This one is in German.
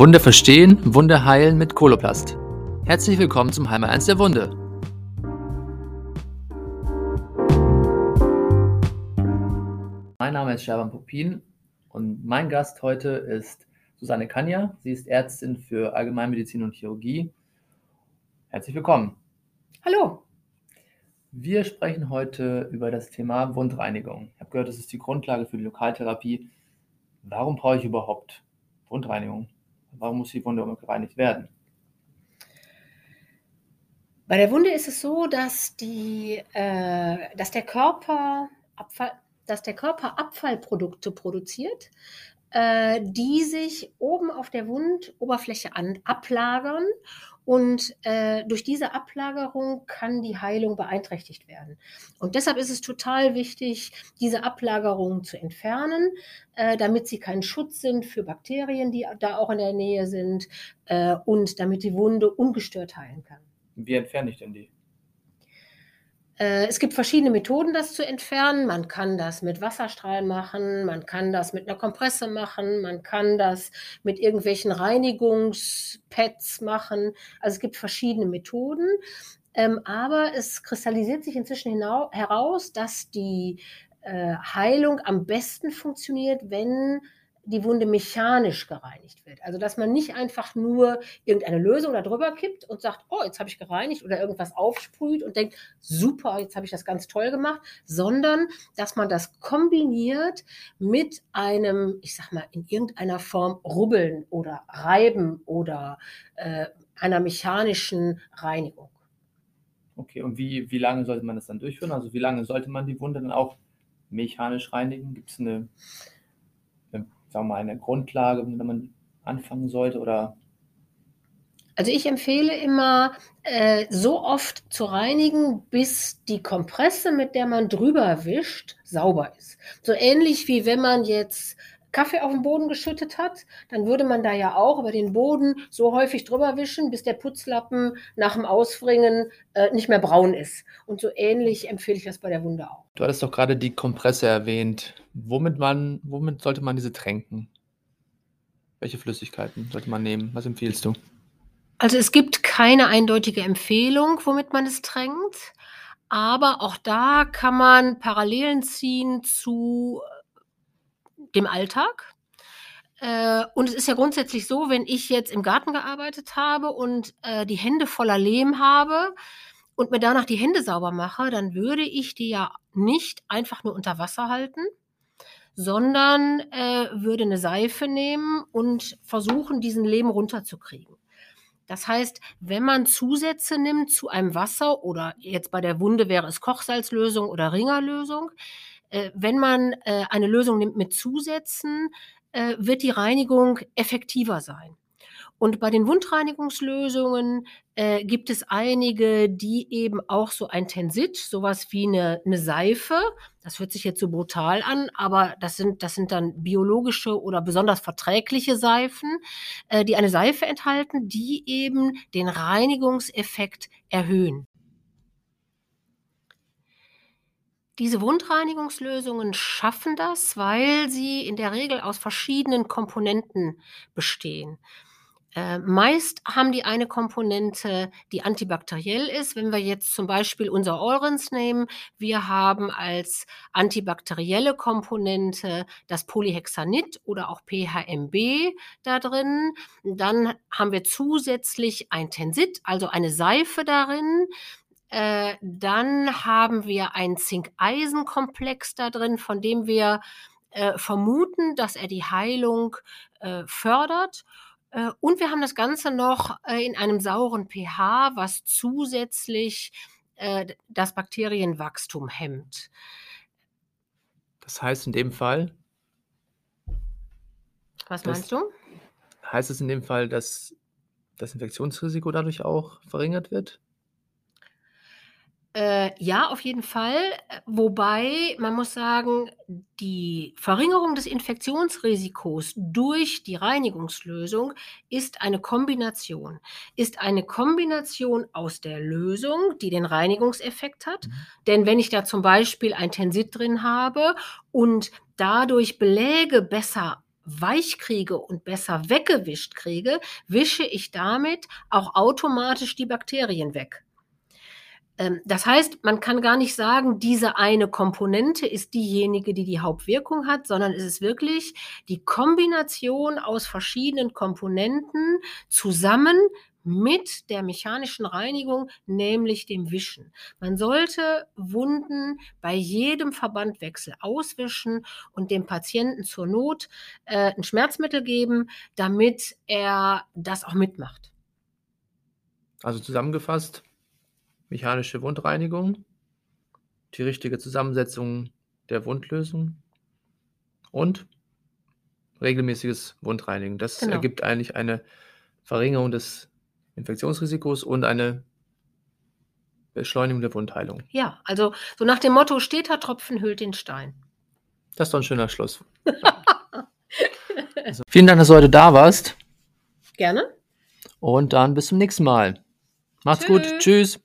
Wunde verstehen, Wunde heilen mit Koloplast. Herzlich willkommen zum Heimer 1 der Wunde. Mein Name ist Scherban Popin und mein Gast heute ist Susanne Kanja. Sie ist Ärztin für Allgemeinmedizin und Chirurgie. Herzlich willkommen. Hallo. Wir sprechen heute über das Thema Wundreinigung. Ich habe gehört, das ist die Grundlage für die Lokaltherapie. Warum brauche ich überhaupt Wundreinigung? Warum muss die Wunde gereinigt werden? Bei der Wunde ist es so, dass, die, äh, dass, der Körper Abfall, dass der Körper Abfallprodukte produziert, äh, die sich oben auf der Wundoberfläche an, ablagern und äh, durch diese Ablagerung kann die Heilung beeinträchtigt werden. Und deshalb ist es total wichtig, diese Ablagerungen zu entfernen, äh, damit sie kein Schutz sind für Bakterien, die da auch in der Nähe sind äh, und damit die Wunde ungestört heilen kann. Wie entferne ich denn die? Äh, es gibt verschiedene Methoden, das zu entfernen. Man kann das mit Wasserstrahlen machen, man kann das mit einer Kompresse machen, man kann das mit irgendwelchen Reinigungspads machen. Also es gibt verschiedene Methoden. Ähm, aber es kristallisiert sich inzwischen heraus, dass die äh, Heilung am besten funktioniert, wenn die Wunde mechanisch gereinigt wird. Also dass man nicht einfach nur irgendeine Lösung da drüber kippt und sagt, oh, jetzt habe ich gereinigt oder irgendwas aufsprüht und denkt, super, jetzt habe ich das ganz toll gemacht, sondern dass man das kombiniert mit einem, ich sag mal, in irgendeiner Form rubbeln oder reiben oder äh, einer mechanischen Reinigung. Okay, und wie, wie lange sollte man das dann durchführen? Also wie lange sollte man die Wunde dann auch mechanisch reinigen? Gibt es eine sagen wir mal, eine Grundlage, wenn man anfangen sollte oder? Also ich empfehle immer, äh, so oft zu reinigen, bis die Kompresse, mit der man drüber wischt, sauber ist. So ähnlich wie wenn man jetzt Kaffee auf den Boden geschüttet hat, dann würde man da ja auch über den Boden so häufig drüber wischen, bis der Putzlappen nach dem Ausbringen äh, nicht mehr braun ist. Und so ähnlich empfehle ich das bei der Wunde auch. Du hattest doch gerade die Kompresse erwähnt. Womit, man, womit sollte man diese tränken? Welche Flüssigkeiten sollte man nehmen? Was empfiehlst du? Also es gibt keine eindeutige Empfehlung, womit man es tränkt. Aber auch da kann man Parallelen ziehen zu dem Alltag. Äh, und es ist ja grundsätzlich so, wenn ich jetzt im Garten gearbeitet habe und äh, die Hände voller Lehm habe und mir danach die Hände sauber mache, dann würde ich die ja nicht einfach nur unter Wasser halten, sondern äh, würde eine Seife nehmen und versuchen, diesen Lehm runterzukriegen. Das heißt, wenn man Zusätze nimmt zu einem Wasser oder jetzt bei der Wunde wäre es Kochsalzlösung oder Ringerlösung, wenn man äh, eine Lösung nimmt mit Zusätzen, äh, wird die Reinigung effektiver sein. Und bei den Wundreinigungslösungen äh, gibt es einige, die eben auch so ein Tensit, sowas wie eine, eine Seife, das hört sich jetzt so brutal an, aber das sind, das sind dann biologische oder besonders verträgliche Seifen, äh, die eine Seife enthalten, die eben den Reinigungseffekt erhöhen. Diese Wundreinigungslösungen schaffen das, weil sie in der Regel aus verschiedenen Komponenten bestehen. Äh, meist haben die eine Komponente, die antibakteriell ist. Wenn wir jetzt zum Beispiel unser Eurens nehmen, wir haben als antibakterielle Komponente das Polyhexanid oder auch PHMB da drin. Dann haben wir zusätzlich ein Tensit, also eine Seife darin. Äh, dann haben wir einen Zink-Eisen-Komplex da drin, von dem wir äh, vermuten, dass er die Heilung äh, fördert. Äh, und wir haben das Ganze noch äh, in einem sauren pH, was zusätzlich das Bakterienwachstum hemmt. Das heißt in dem Fall. Was meinst du? Heißt es in dem Fall, dass das Infektionsrisiko dadurch auch verringert wird? Äh, ja, auf jeden Fall. Wobei man muss sagen, die Verringerung des Infektionsrisikos durch die Reinigungslösung ist eine Kombination. Ist eine Kombination aus der Lösung, die den Reinigungseffekt hat. Mhm. Denn wenn ich da zum Beispiel ein Tensit drin habe und dadurch Beläge besser weich kriege und besser weggewischt kriege, wische ich damit auch automatisch die Bakterien weg. Ähm, das heißt, man kann gar nicht sagen, diese eine Komponente ist diejenige, die die Hauptwirkung hat, sondern es ist wirklich die Kombination aus verschiedenen Komponenten zusammen mit der mechanischen Reinigung, nämlich dem Wischen. Man sollte Wunden bei jedem Verbandwechsel auswischen und dem Patienten zur Not äh, ein Schmerzmittel geben, damit er das auch mitmacht. Also zusammengefasst, mechanische Wundreinigung, die richtige Zusammensetzung der Wundlösung und regelmäßiges Wundreinigen. Das genau. ergibt eigentlich eine Verringerung des Infektionsrisikos und eine Beschleunigung der Wundheilung. Ja, also so nach dem Motto, steter Tropfen hüllt den Stein. Das ist doch ein schöner Schluss. also, vielen Dank, dass du heute da warst. Gerne. Und dann bis zum nächsten Mal. Macht's Tschö. gut. Tschüss.